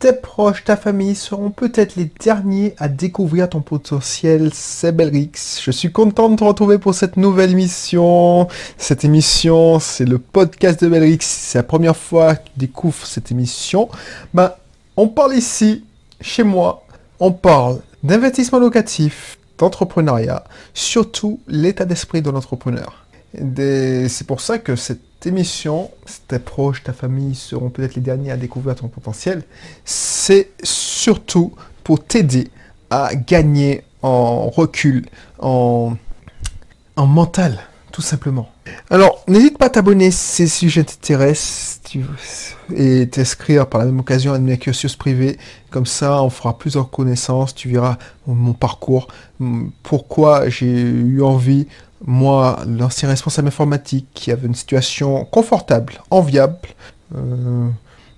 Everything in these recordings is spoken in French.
tes proches, ta famille seront peut-être les derniers à découvrir ton potentiel. C'est Belrix. Je suis content de te retrouver pour cette nouvelle émission. Cette émission, c'est le podcast de Belrix. C'est la première fois que tu découvres cette émission. Ben, on parle ici, chez moi, on parle d'investissement locatif, d'entrepreneuriat, surtout l'état d'esprit de l'entrepreneur. C'est pour ça que cette émission, tes proches, ta famille seront peut-être les derniers à découvrir ton potentiel. C'est surtout pour t'aider à gagner en recul, en, en mental, tout simplement. Alors, n'hésite pas à t'abonner si ces sujets t'intéressent et t'inscrire par la même occasion à mes cursus privés. Comme ça, on fera plusieurs connaissances. Tu verras mon parcours, pourquoi j'ai eu envie, moi, l'ancien responsable informatique, qui avait une situation confortable, enviable, euh,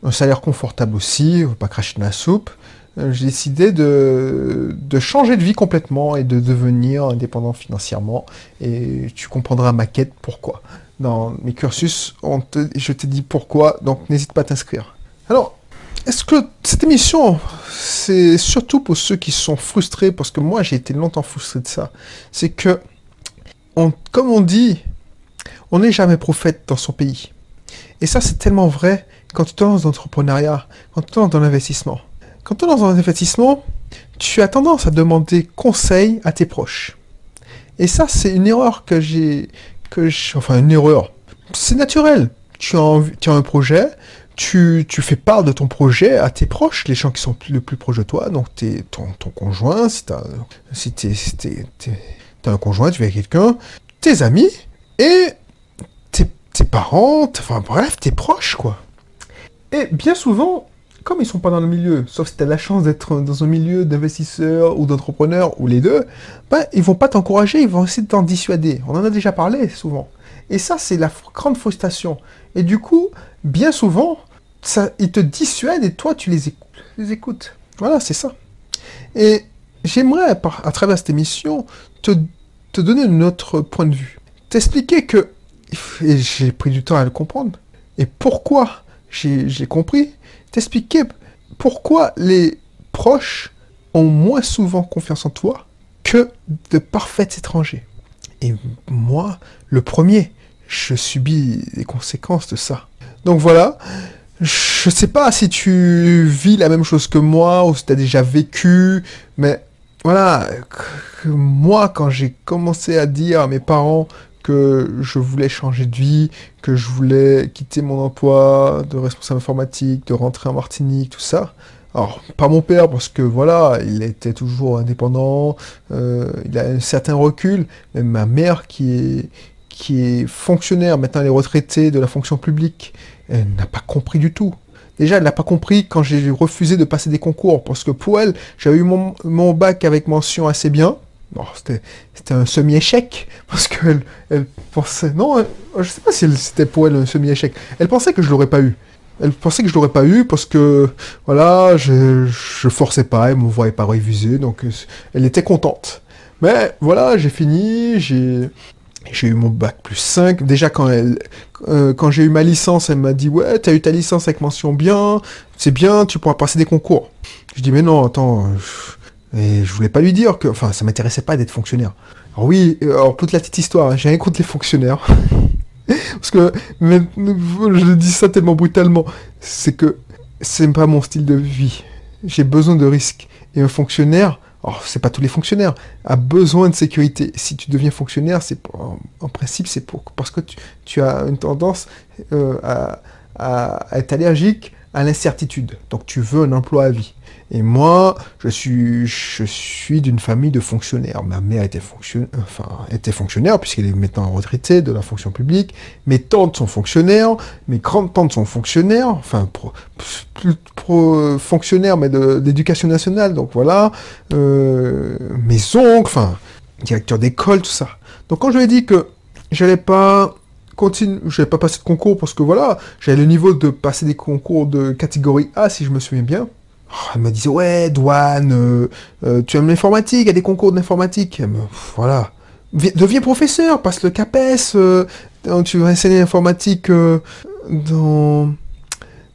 un salaire confortable aussi, pas cracher dans la soupe, euh, j'ai décidé de, de, changer de vie complètement et de devenir indépendant financièrement. Et tu comprendras ma quête pourquoi. Dans mes cursus, on te, je t'ai dit pourquoi, donc n'hésite pas à t'inscrire. Alors, est-ce que cette émission, c'est surtout pour ceux qui sont frustrés, parce que moi j'ai été longtemps frustré de ça, c'est que, comme on dit, on n'est jamais prophète dans son pays. Et ça c'est tellement vrai quand tu te lances dans l'entrepreneuriat, quand tu te lances dans l'investissement. Quand tu es dans un investissement, tu as tendance à demander conseil à tes proches. Et ça, c'est une erreur que j'ai, enfin une erreur. C'est naturel. Tu as, un projet, tu, fais part de ton projet à tes proches, les gens qui sont le plus proches de toi, donc ton, conjoint, si tu si as un conjoint, tu vas avec quelqu'un, tes amis et tes, tes parents, enfin bref, tes proches, quoi. Et bien souvent, comme ils sont pas dans le milieu, sauf si tu as la chance d'être dans un milieu d'investisseurs ou d'entrepreneurs ou les deux, ben, ils vont pas t'encourager, ils vont essayer de t'en dissuader. On en a déjà parlé souvent. Et ça, c'est la grande frustration. Et du coup, bien souvent, ça, ils te dissuadent et toi, tu les écoutes. Les écoutes. Voilà, c'est ça. Et j'aimerais, à travers cette émission, te, te donner un autre point de vue. T'expliquer que, j'ai pris du temps à le comprendre, et pourquoi j'ai compris, t'expliquer pourquoi les proches ont moins souvent confiance en toi que de parfaits étrangers. Et moi, le premier, je subis les conséquences de ça. Donc voilà, je sais pas si tu vis la même chose que moi ou si tu as déjà vécu, mais voilà, moi quand j'ai commencé à dire à mes parents que je voulais changer de vie, que je voulais quitter mon emploi de responsable informatique, de rentrer en Martinique, tout ça. Alors, pas mon père, parce que voilà, il était toujours indépendant, euh, il a un certain recul, mais ma mère qui est, qui est fonctionnaire, maintenant elle est retraitée de la fonction publique, elle n'a pas compris du tout. Déjà, elle n'a pas compris quand j'ai refusé de passer des concours, parce que pour elle, j'avais eu mon, bac avec mention assez bien, c'était un semi-échec, parce qu'elle elle pensait... Non, je sais pas si c'était pour elle un semi-échec. Elle pensait que je l'aurais pas eu. Elle pensait que je l'aurais pas eu parce que, voilà, je, je forçais pas, elle me voyait pas réviser, donc elle était contente. Mais voilà, j'ai fini, j'ai... J'ai eu mon bac plus 5. Déjà, quand, euh, quand j'ai eu ma licence, elle m'a dit Ouais, t'as eu ta licence avec mention bien, c'est bien, tu pourras passer des concours. Je dis Mais non, attends, et je voulais pas lui dire que, enfin, ça m'intéressait pas d'être fonctionnaire. Alors oui, alors toute la petite histoire, hein, j'ai rien contre les fonctionnaires. Parce que, je dis ça tellement brutalement, c'est que c'est pas mon style de vie. J'ai besoin de risques. Et un fonctionnaire, alors c'est pas tous les fonctionnaires, a besoin de sécurité. Si tu deviens fonctionnaire, c'est en, principe c'est pour parce que tu, as une tendance euh, à, être allergique à l'incertitude. Donc tu veux un emploi à vie. Et moi, je suis, d'une famille de fonctionnaires. Ma mère était, fonction, enfin, était fonctionnaire, puisqu'elle est maintenant retraitée de la fonction publique. Mes tantes sont fonctionnaires, mes grandes-tantes sont fonctionnaires, enfin, pro, plus pro, fonctionnaires, mais d'éducation nationale, donc voilà. Euh, mes oncles, enfin, directeur d'école, tout ça. Donc quand je lui ai dit que j'allais pas continue, pas passer de concours parce que voilà, j'avais le niveau de passer des concours de catégorie A si je me souviens bien. Oh, elle me disait, ouais, douane, euh, euh, tu aimes l'informatique, il y a des concours d'informatique. Voilà. Deviens professeur, passe le CAPES, euh, tu vas enseigner l'informatique dans,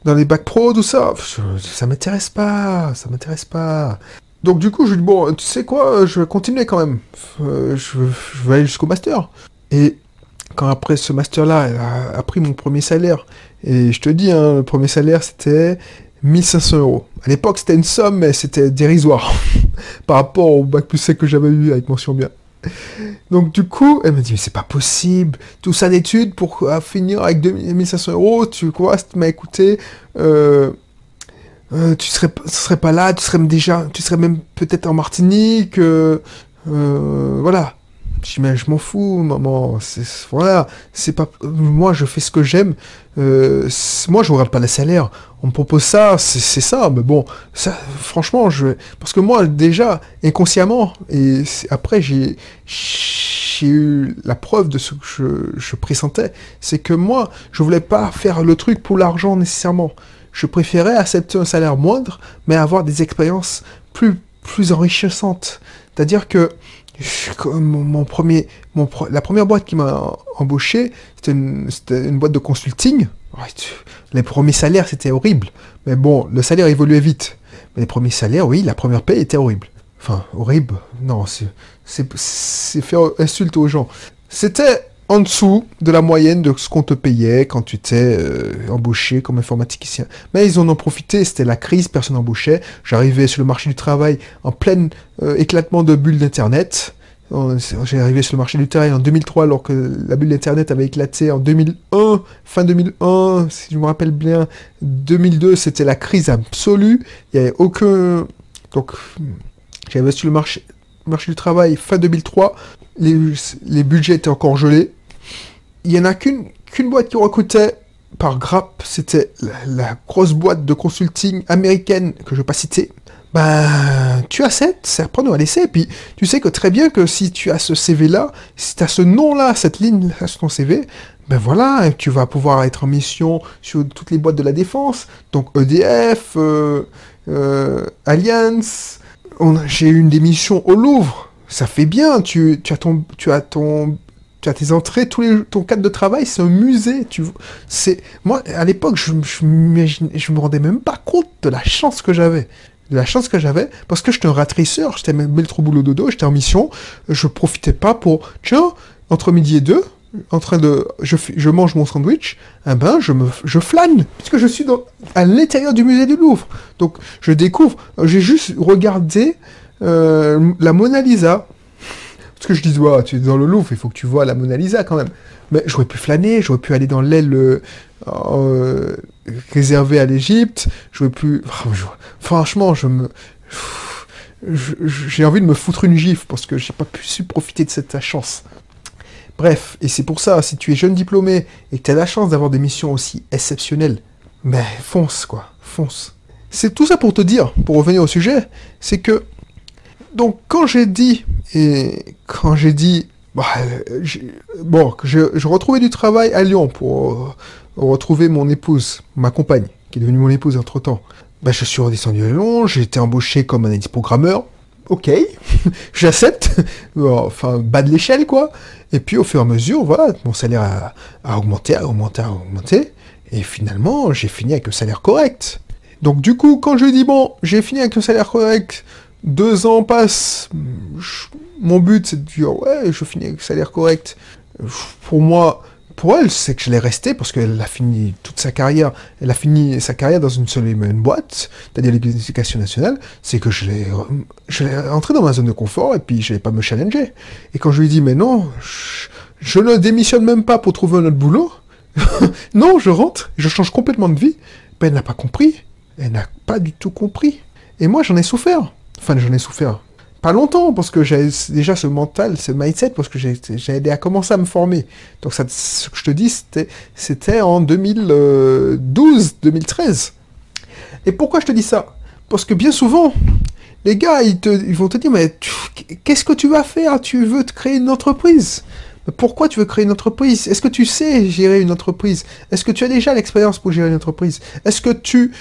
dans les bacs pro, tout ça, ça m'intéresse pas, ça m'intéresse pas. Donc du coup, je lui dis, bon, tu sais quoi, je vais continuer quand même. Je, vais aller jusqu'au master. Et quand après ce master-là, a, a, pris mon premier salaire, et je te dis, hein, le premier salaire, c'était 1500 euros. À l'époque, c'était une somme, mais c'était dérisoire par rapport au bac plus sec que j'avais eu avec mention bien. Donc du coup, elle m'a dit, mais c'est pas possible, tout ça d'études pour euh, finir avec 2500 euros, tu vois, tu m'as écouté, euh, euh, tu serais, serais pas là, tu serais déjà, tu serais même peut-être en Martinique, voilà. Je je m'en fous, maman. Voilà, c'est pas. Moi, je fais ce que j'aime. Euh, moi, je regarde pas le salaire. On me propose ça, c'est ça. Mais bon, ça, franchement, je. Parce que moi, déjà, inconsciemment, et après, j'ai eu la preuve de ce que je, je pressentais. C'est que moi, je voulais pas faire le truc pour l'argent nécessairement. Je préférais accepter un salaire moindre, mais avoir des expériences plus, plus enrichissantes. C'est-à-dire que mon, premier, la première boîte qui m'a embauché, c'était une, boîte de consulting. Les premiers salaires, c'était horrible. Mais bon, le salaire évoluait vite. Les premiers salaires, oui, la première paie était horrible. Enfin, horrible, non, c'est faire insulte aux gens. C'était en dessous de la moyenne de ce qu'on te payait quand tu étais euh, embauché comme informaticien. Mais ils en ont profité, c'était la crise, personne n'embauchait. J'arrivais sur le marché du travail en plein euh, éclatement de bulles d'Internet. J'ai arrivé sur le marché du travail en 2003 alors que la bulle d'Internet avait éclaté en 2001, fin 2001, si je me rappelle bien. 2002, c'était la crise absolue. Il n'y avait aucun... Donc, j'avais sur le marché, marché du travail fin 2003. Les, les budgets étaient encore gelés il y en a qu'une qu'une boîte qui recrutait par grappe, c'était la, grosse boîte de consulting américaine que je ne pas citer. Ben, tu acceptes, c'est à prendre ou à laisser. Et puis, tu sais que très bien que si tu as ce CV-là, si tu as ce nom-là, cette ligne sur ton CV, ben voilà, tu vas pouvoir être en mission sur toutes les boîtes de la défense. Donc EDF, euh, euh, Alliance. J'ai eu une démission au Louvre. Ça fait bien, tu, tu, as ton, tu as ton tes entrées, tous les, ton cadre de travail, c'est un musée. Tu, c'est, moi, à l'époque, je, je, je me rendais même pas compte de la chance que j'avais. De la chance que j'avais, parce que j'étais un ratrisseur, j'étais même trop boulot dodo, j'étais en mission, je profitais pas pour, tiens, entre midi et deux, en train de, je, je mange mon sandwich, eh ben, je me, je flâne, puisque je suis dans, à l'intérieur du musée du Louvre. Donc, je découvre, j'ai juste regardé euh, la Mona Lisa, parce que je dis, tu es dans le Louvre, il faut que tu vois la Mona Lisa quand même. Mais j'aurais pu flâner, j'aurais pu aller dans l'aile euh, euh réservée à l'Égypte, j'aurais pu... Franchement, je me... J'ai envie de me foutre une gifle parce que j'ai pas pu su profiter de cette chance. Bref, et c'est pour ça, si tu es jeune diplômé et que tu as la chance d'avoir des missions aussi exceptionnelles, ben fonce quoi, fonce. C'est tout ça pour te dire, pour revenir au sujet, c'est que donc quand j'ai dit et quand j'ai dit bah, bon que je, je, retrouvais du travail à Lyon pour euh, retrouver mon épouse, ma compagne, qui est devenue mon épouse entre temps, bah, je suis redescendu à Lyon, j'ai été embauché comme analyste programmeur. Ok, j'accepte. enfin, bas de l'échelle, quoi. Et puis, au fur et à mesure, voilà, mon salaire a, a augmenté, a augmenté, a augmenté. Et finalement, j'ai fini avec un salaire correct. Donc, du coup, quand je dis, bon, j'ai fini avec un salaire correct, deux ans passent, mon but c'est de dire ouais, je finis avec salaire correct. Pour moi, pour elle, c'est que je l'ai resté parce qu'elle a fini toute sa carrière. Elle a fini sa carrière dans une seule une boîte, c'est-à-dire l'éducation nationale. C'est que je l'ai, je l'ai rentré dans ma zone de confort et puis je n'allais pas me challenger. Et quand je lui dit mais non, je, ne démissionne même pas pour trouver un autre boulot. non, je rentre, je change complètement de vie. Ben, elle n'a pas compris. Elle n'a pas du tout compris. Et moi, j'en ai souffert. Enfin, j'en ai souffert. Pas longtemps, parce que j'avais déjà ce mental, ce mindset, parce que j'ai aidé à commencer à me former. Donc, ce que je te dis, c'était en 2012, 2013. Et pourquoi je te dis ça? Parce que bien souvent, les gars, ils, vont te dire, mais qu'est-ce que tu vas faire? Tu veux te créer une entreprise? Pourquoi tu veux créer une entreprise? Est-ce que tu sais gérer une entreprise? Est-ce que tu as déjà l'expérience pour gérer une entreprise? Est-ce que tu,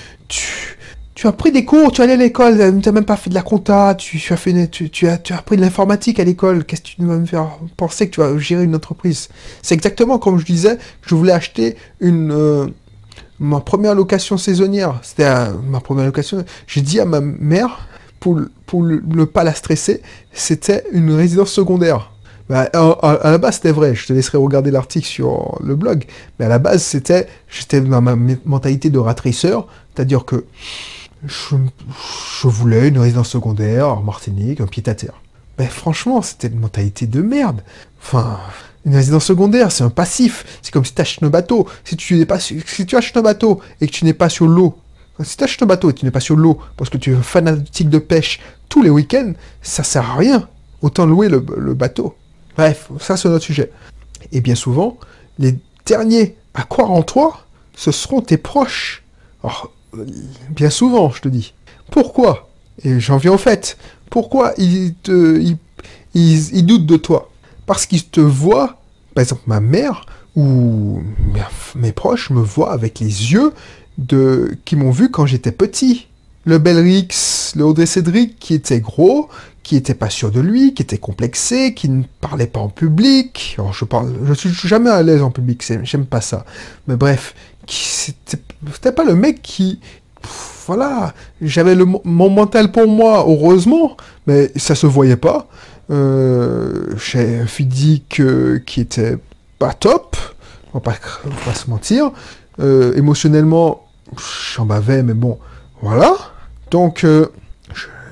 tu as pris des cours, tu allé à l'école, tu n'as même pas fait de la compta, tu, as, fait tu, as, appris de l'informatique à l'école, qu'est-ce que tu vas me faire penser que tu vas gérer une entreprise? C'est exactement comme je disais, je voulais acheter une, euh, ma première location saisonnière, c'était ma première location, j'ai dit à ma mère, pour, pour ne pas la stresser, c'était une résidence secondaire. Bah, à, la base, c'était vrai. Je te laisserai regarder l'article sur le blog. Mais à la base, c'était, j'étais dans ma mentalité de rat c'est-à-dire que je, voulais une résidence secondaire en Martinique, un pied à terre. Mais franchement, c'était une mentalité de merde. Enfin, une résidence secondaire, c'est un passif. C'est comme si tu achètes un bateau. Si tu, pas, si tu achètes un bateau et que tu n'es pas sur l'eau, si tu achètes un bateau et que tu n'es pas sur l'eau parce que tu es fanatique de pêche tous les week-ends, ça sert à rien. Autant louer le, bateau. Bref, ça c'est notre sujet. Et bien souvent, les derniers à croire en toi, ce seront tes proches. Bien souvent, je te dis. Pourquoi Et j'en viens au fait. Pourquoi ils, te, ils, doutent de toi? Parce qu'ils te voient, par exemple ma mère ou mes, proches me voient avec les yeux de qui m'ont vu quand j'étais petit. Le Belrix, le Audrey Cédric qui était gros, qui était pas sûr de lui, qui était complexé, qui ne parlait pas en public. Je parle, je suis jamais à l'aise en public, j'aime pas ça. Mais bref, c'était pas le mec qui, voilà, j'avais mon mental pour moi, heureusement, mais ça se voyait pas. Euh, j'ai un physique euh, qui était pas top, on va pas, se mentir. Euh, émotionnellement, j'en bavais, mais bon, voilà. Donc, euh,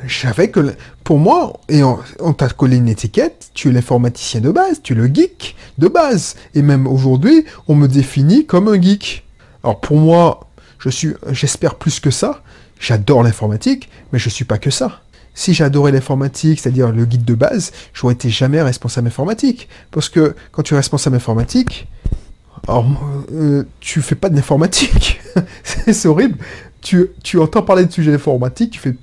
j'avais que, pour moi, et on, t'a collé une étiquette, tu es l'informaticien de base, tu es le geek de base. Et même aujourd'hui, on me définit comme un geek. Alors pour moi, je suis, j'espère plus que ça. J'adore l'informatique, mais je suis pas que ça. Si j'adorais l'informatique, c'est-à-dire le guide de base, j'aurais été jamais responsable informatique. Parce que quand tu es responsable informatique, alors, euh, tu fais pas de l'informatique. c'est horrible. Tu, tu entends parler de sujets informatiques, tu fais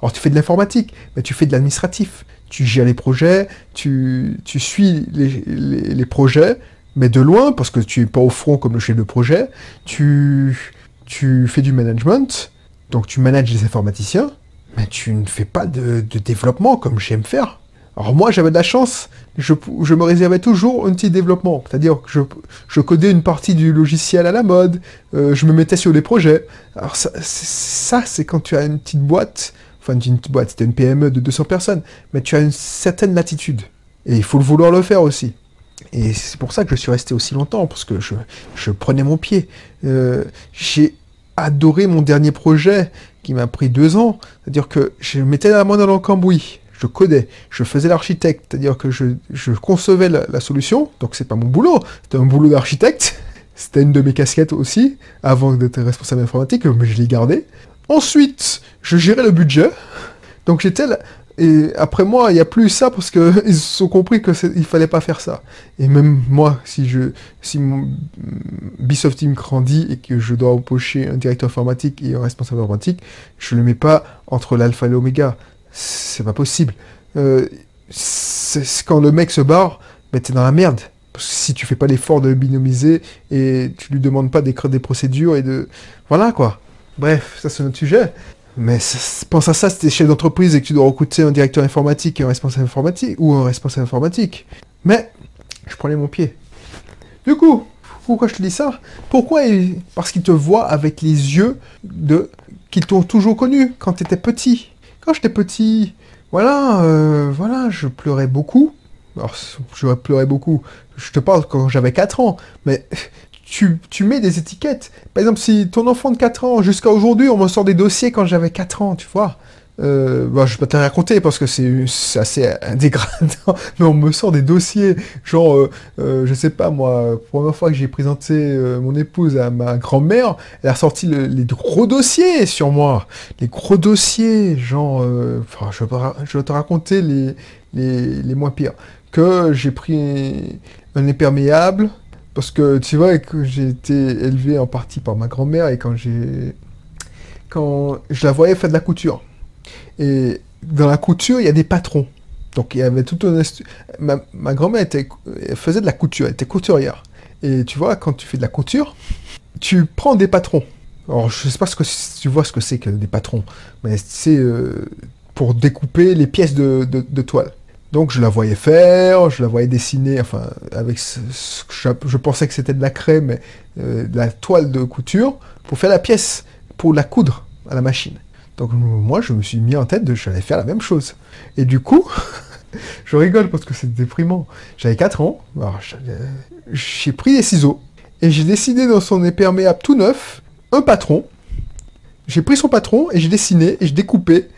alors tu fais de l'informatique, mais tu fais de l'administratif. Tu gères les projets, tu, tu suis les, les, projets, mais de loin, parce que tu n'es pas au front comme le chef de projet. Tu, tu fais du management, donc tu manages les informaticiens, mais tu ne fais pas de, de développement comme j'aime faire. Alors moi, j'avais de la chance, je, je, me réservais toujours un petit développement, c'est-à-dire que je, je, codais une partie du logiciel à la mode, euh, je me mettais sur des projets. Alors ça, c'est quand tu as une petite boîte enfin une boîte, c'était une PME de 200 personnes, mais tu as une certaine latitude. Et il faut le vouloir le faire aussi. Et c'est pour ça que je suis resté aussi longtemps, parce que je, prenais mon pied. Euh, j'ai adoré mon dernier projet, qui m'a pris deux ans. C'est-à-dire que je mettais la main dans le je codais, je faisais l'architecte, c'est-à-dire que je, concevais la, solution, donc c'est pas mon boulot, c'était un boulot d'architecte. C'était une de mes casquettes aussi, avant d'être responsable informatique, mais je l'ai gardé. Ensuite, je gérais le budget. Donc j'étais. Et après moi, il n'y a plus ça parce qu'ils ont compris qu'il fallait pas faire ça. Et même moi, si je, si mon Bisoft Team grandit et que je dois empocher un directeur informatique et un responsable informatique, je le mets pas entre l'alpha et l'oméga. C'est pas possible. Euh, quand le mec se barre, ben t'es dans la merde. Parce que si tu fais pas l'effort de le binomiser et tu lui demandes pas d'écrire des procédures et de, voilà quoi. Bref, ça c'est notre sujet. Mais pense à ça, si t'es chef d'entreprise et que tu dois recruter un directeur informatique et un responsable informatique, ou un responsable informatique. Mais, je prenais mon pied. Du coup, pourquoi je te dis ça? Pourquoi Parce qu'ils te voient avec les yeux de qu'ils t'ont toujours connu quand tu étais petit. Quand j'étais petit, voilà, euh, voilà, je pleurais beaucoup. Alors, je pleurais beaucoup. Je te parle quand j'avais 4 ans, mais tu, mets des étiquettes. Par exemple, si ton enfant de 4 ans, jusqu'à aujourd'hui, on me sort des dossiers quand j'avais 4 ans, tu vois. Euh, bah, je vais pas te raconter parce que c'est assez dégradant, mais on me sort des dossiers, genre, euh, euh, je sais pas moi, première fois que j'ai présenté euh, mon épouse à ma grand-mère, elle a sorti les gros dossiers sur moi, les gros dossiers, genre, euh, je, vais te raconter les, les, les moins pires, que j'ai pris un imperméable, parce que tu vois que j'ai été élevé en partie par ma grand-mère et quand j'ai quand je la voyais faire de la couture. Et dans la couture, il y a des patrons. Donc il y avait tout un ma, ma grand-mère était faisait de la couture, elle était couturière. Et tu vois quand tu fais de la couture, tu prends des patrons. Alors je sais pas ce que tu vois ce que c'est que des patrons, mais c'est euh, pour découper les pièces de, de, de toile. Donc je la voyais faire, je la voyais dessiner, enfin, avec ce, que je, pensais que c'était de la crème, mais euh, de la toile de couture, pour faire la pièce, pour la coudre à la machine. Donc moi, je me suis mis en tête de j'allais faire la même chose. Et du coup, je rigole parce que c'est déprimant. J'avais 4 ans, j'ai pris des ciseaux, et j'ai dessiné dans son imperméable tout neuf un patron. J'ai pris son patron et j'ai dessiné et j'ai découpé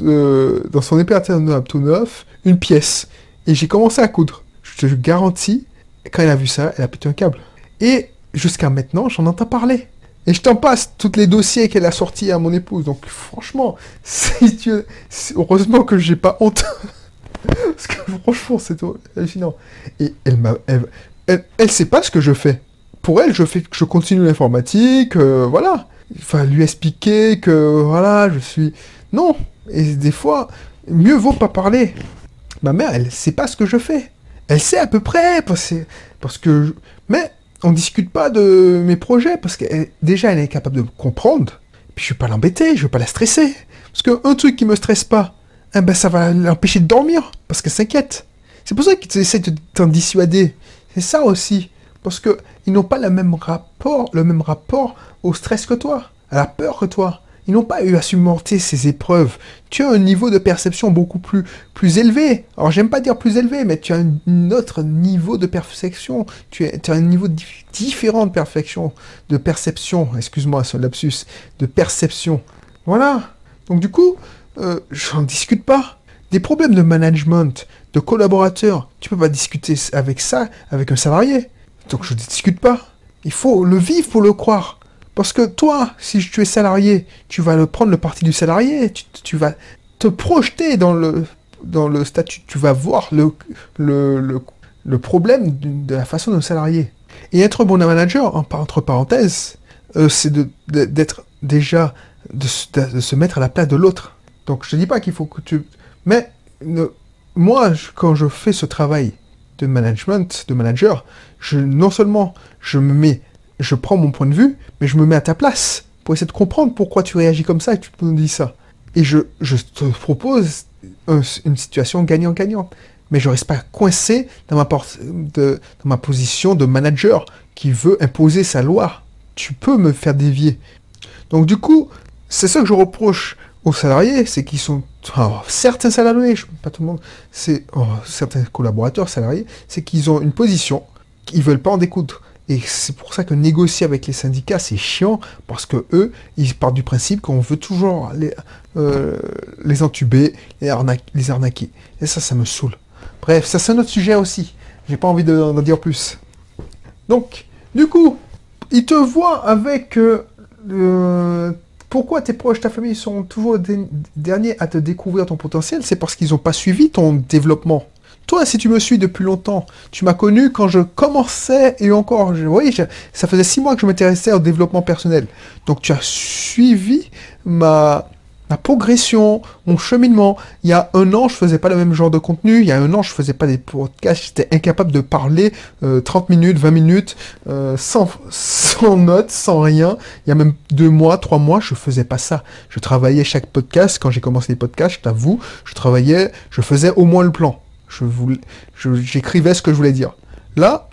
dans son imperméable tout neuf une pièce. Et j'ai commencé à coudre. Je te garantis, quand elle a vu ça, elle a pété un câble. Et jusqu'à maintenant, j'en entends parler. Et je t'en passe tous les dossiers qu'elle a sortis à mon épouse. Donc franchement, si tu... heureusement que j'ai pas honte. Parce que franchement, c'est hallucinant. Et elle. Elle, elle, sait pas ce que je fais. Pour elle, je fais je continue l'informatique, euh, voilà. Enfin, lui expliquer que, voilà, je suis... Non. Et des fois, mieux vaut pas parler. Ma mère, elle sait pas ce que je fais. Elle sait à peu près, parce, que, que... Mais on discute pas de mes projets, parce que déjà, elle est capable de comprendre. Puis je vais pas l'embêter, je vais pas la stresser. Parce qu'un truc qui me stresse pas, eh ben ça va l'empêcher de dormir, parce qu'elle s'inquiète. C'est pour ça qu'ils essaient de t'en dissuader. C'est ça aussi. Parce que ils n'ont pas le même rapport, le même rapport au stress que toi, à la peur que toi. Ils n'ont pas eu à surmonter ces épreuves. Tu as un niveau de perception beaucoup plus, plus élevé. Alors, j'aime pas dire plus élevé, mais tu as un autre niveau de perception. Tu, as un niveau différent de perfection, de perception. Excuse-moi, ce lapsus. De perception. Voilà. Donc, du coup, euh, j'en discute pas. Des problèmes de management, de collaborateurs, tu peux pas discuter avec ça avec un salarié. Donc, je ne discute pas. Il faut le vivre pour le croire. Parce que toi, si tu es salarié, tu vas le prendre le parti du salarié, tu, vas te projeter dans le, dans le statut, tu vas voir le, le, le, problème de, la façon d'un salarié. Et être bon manager, entre parenthèses, euh, c'est d'être déjà, de, se mettre à la place de l'autre. Donc je te dis pas qu'il faut que tu... Mais moi, quand je fais ce travail de management, de manager, non seulement je me mets je prends mon point de vue, mais je me mets à ta place pour essayer de comprendre pourquoi tu réagis comme ça et tu me dis ça. Et je, te propose une situation gagnant-gagnant. Mais je ne reste pas coincé dans ma, position de manager qui veut imposer sa loi. Tu peux me faire dévier. Donc du coup, c'est ça que je reproche aux salariés, c'est qu'ils sont certains salariés, pas tout le monde, c'est oh, certains collaborateurs salariés, c'est qu'ils ont une position, qu'ils veulent pas en découdre. Et c'est pour ça que négocier avec les syndicats, c'est chiant, parce que eux, ils partent du principe qu'on veut toujours les, euh, les entuber, les, les arnaquer. Et ça, ça me saoule. Bref, ça c'est un autre sujet aussi. J'ai pas envie d'en dire plus. Donc, du coup, ils te voient avec... Euh, pourquoi tes proches, ta famille sont toujours derniers à te découvrir ton potentiel? C'est parce qu'ils n'ont pas suivi ton développement. Toi, si tu me suis depuis longtemps, tu m'as connu quand je commençais et encore, je, oui, ça faisait six mois que je m'intéressais au développement personnel. Donc tu as suivi ma, ma progression, mon cheminement. Il y a un an, je faisais pas le même genre de contenu. Il y a un an, je faisais pas des podcasts. J'étais incapable de parler 30 euh, minutes, 20 minutes, euh, sans, sans notes, sans rien. Il y a même deux mois, trois mois, je faisais pas ça. Je travaillais chaque podcast. Quand j'ai commencé les podcasts, je t'avoue, je travaillais, je faisais au moins le plan. Je j'écrivais ce que je voulais dire. Là,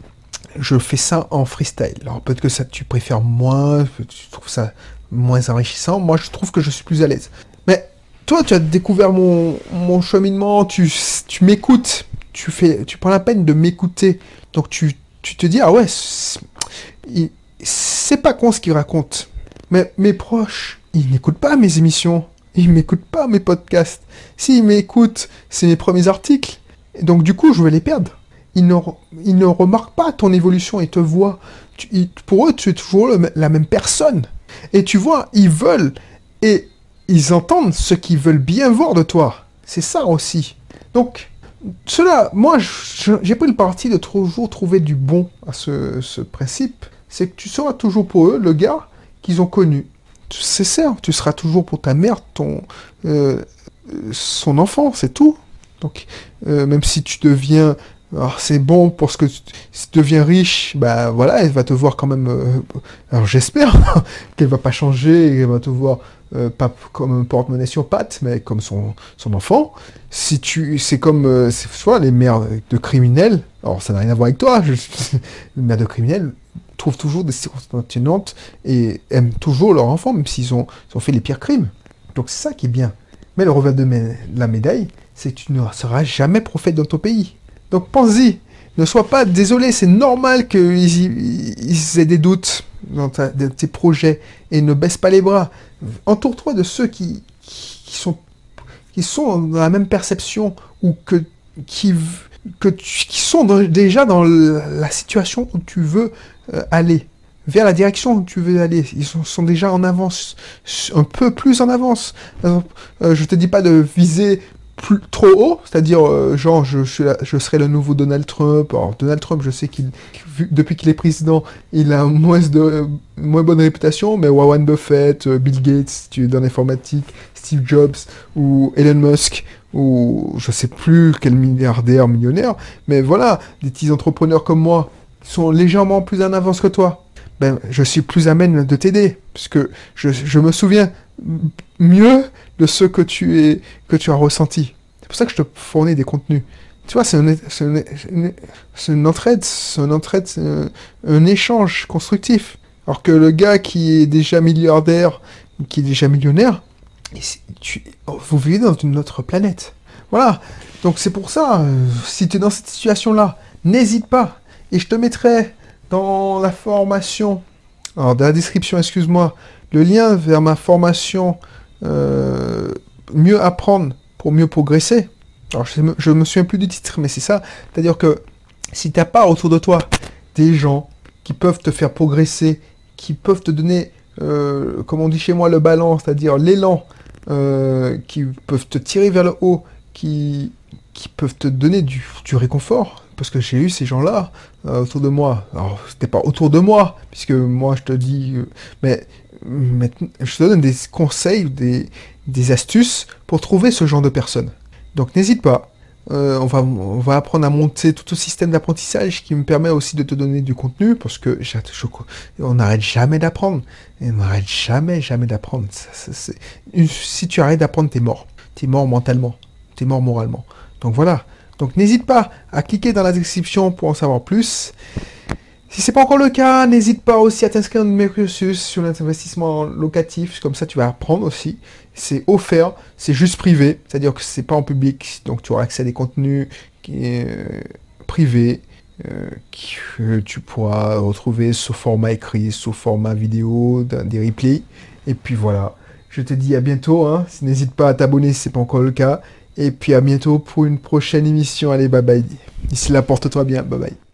je fais ça en freestyle. Alors peut-être que ça tu préfères moins, tu trouves ça moins enrichissant. Moi, je trouve que je suis plus à l'aise. Mais toi, tu as découvert mon, mon cheminement, tu, tu m'écoutes, tu tu prends la peine de m'écouter. Donc tu, tu te dis ah ouais, c'est pas con ce qu'il raconte. Mais mes proches, ils n'écoutent pas mes émissions. Ils m'écoutent pas mes podcasts. S'ils m'écoutent, c'est mes premiers articles donc du coup, je vais les perdre. Ils ne, ils ne remarquent pas ton évolution, ils te voient. pour eux, tu es toujours la même personne. Et tu vois, ils veulent et ils entendent ce qu'ils veulent bien voir de toi. C'est ça aussi. Donc, cela, moi, j'ai pris le parti de toujours trouver du bon à ce, principe. C'est que tu seras toujours pour eux le gars qu'ils ont connu. C'est ça, tu seras toujours pour ta mère, ton, euh, son enfant, c'est tout. Donc, euh, même si tu deviens, alors c'est bon pour ce que tu, si tu deviens riche, bah voilà, elle va te voir quand même. Euh, alors j'espère qu'elle va pas changer, elle va te voir euh, pas comme un porte-monnaie sur pattes, mais comme son, enfant. Si tu, c'est comme, soit les mères de criminels, alors ça n'a rien à voir avec toi, les mères de criminels trouvent toujours des circonstances atténuantes et aiment toujours leur enfant, même s'ils ont, ont fait les pires crimes. Donc c'est ça qui est bien. Mais le revers de la médaille, c'est que tu ne seras jamais prophète dans ton pays. Donc pense-y, ne sois pas désolé, c'est normal qu'ils aient des doutes dans, tes projets et ne baisse pas les bras. Entoure-toi de ceux qui, sont, dans la même perception ou qui sont déjà dans la situation où tu veux euh, aller, vers la direction où tu veux aller. Ils sont, déjà en avance, un peu plus en avance. Euh, je te dis pas de viser plus, trop haut, c'est-à-dire euh, genre je, serai le nouveau Donald Trump. Alors Donald Trump, je sais qu'il depuis qu'il est président, il a moins de moins bonne réputation, mais Warren Buffett, Bill Gates, tu dans l'informatique, Steve Jobs ou Elon Musk ou je sais plus quel milliardaire millionnaire, mais voilà, des petits entrepreneurs comme moi sont légèrement plus en avance que toi, ben, je suis plus à même de t'aider, puisque je, je, me souviens mieux de ce que tu, es, que tu as ressenti. C'est pour ça que je te fournis des contenus. Tu vois, c'est un, une, entraide, c'est une entraide, un, échange constructif. Alors que le gars qui est déjà milliardaire, qui est déjà millionnaire, vous vivez dans une autre planète. Voilà. Donc c'est pour ça, euh, si tu es dans cette situation-là, n'hésite pas. Et je te mettrai dans la formation, alors dans la description, excuse-moi, le lien vers ma formation euh, Mieux apprendre pour mieux progresser. Alors je, me, me souviens plus du titre, mais c'est ça. C'est-à-dire que si tu n'as pas autour de toi des gens qui peuvent te faire progresser, qui peuvent te donner, euh, comme on dit chez moi, le ballon, c'est-à-dire l'élan, euh, qui peuvent te tirer vers le haut, qui, qui peuvent te donner du, du réconfort, parce que j'ai eu ces gens-là euh, autour de moi. Alors, c'était pas autour de moi, puisque moi, je te dis, euh, mais, je te donne des conseils, des, des astuces pour trouver ce genre de personnes. Donc, n'hésite pas. Euh, on, va, on va apprendre à monter tout un système d'apprentissage qui me permet aussi de te donner du contenu, parce que on n'arrête jamais d'apprendre. on n'arrête jamais, jamais d'apprendre. Si tu arrêtes d'apprendre, t'es mort. T'es mort mentalement. T'es mort moralement. Donc voilà. Donc n'hésite pas à cliquer dans la description pour en savoir plus. Si c'est pas encore le cas, n'hésite pas aussi à t'inscrire dans mes cursus sur l'investissement locatif, comme ça tu vas apprendre aussi. C'est offert, c'est juste privé, c'est-à-dire que c'est pas en public, donc tu auras accès à des contenus euh, privés euh, que tu pourras retrouver sous format écrit, sous format vidéo, des replays. Et puis voilà, je te dis à bientôt. Hein. N'hésite pas à t'abonner si c'est pas encore le cas. Et puis à bientôt pour une prochaine émission. Allez, bye bye. D'ici là, porte-toi bien. Bye bye.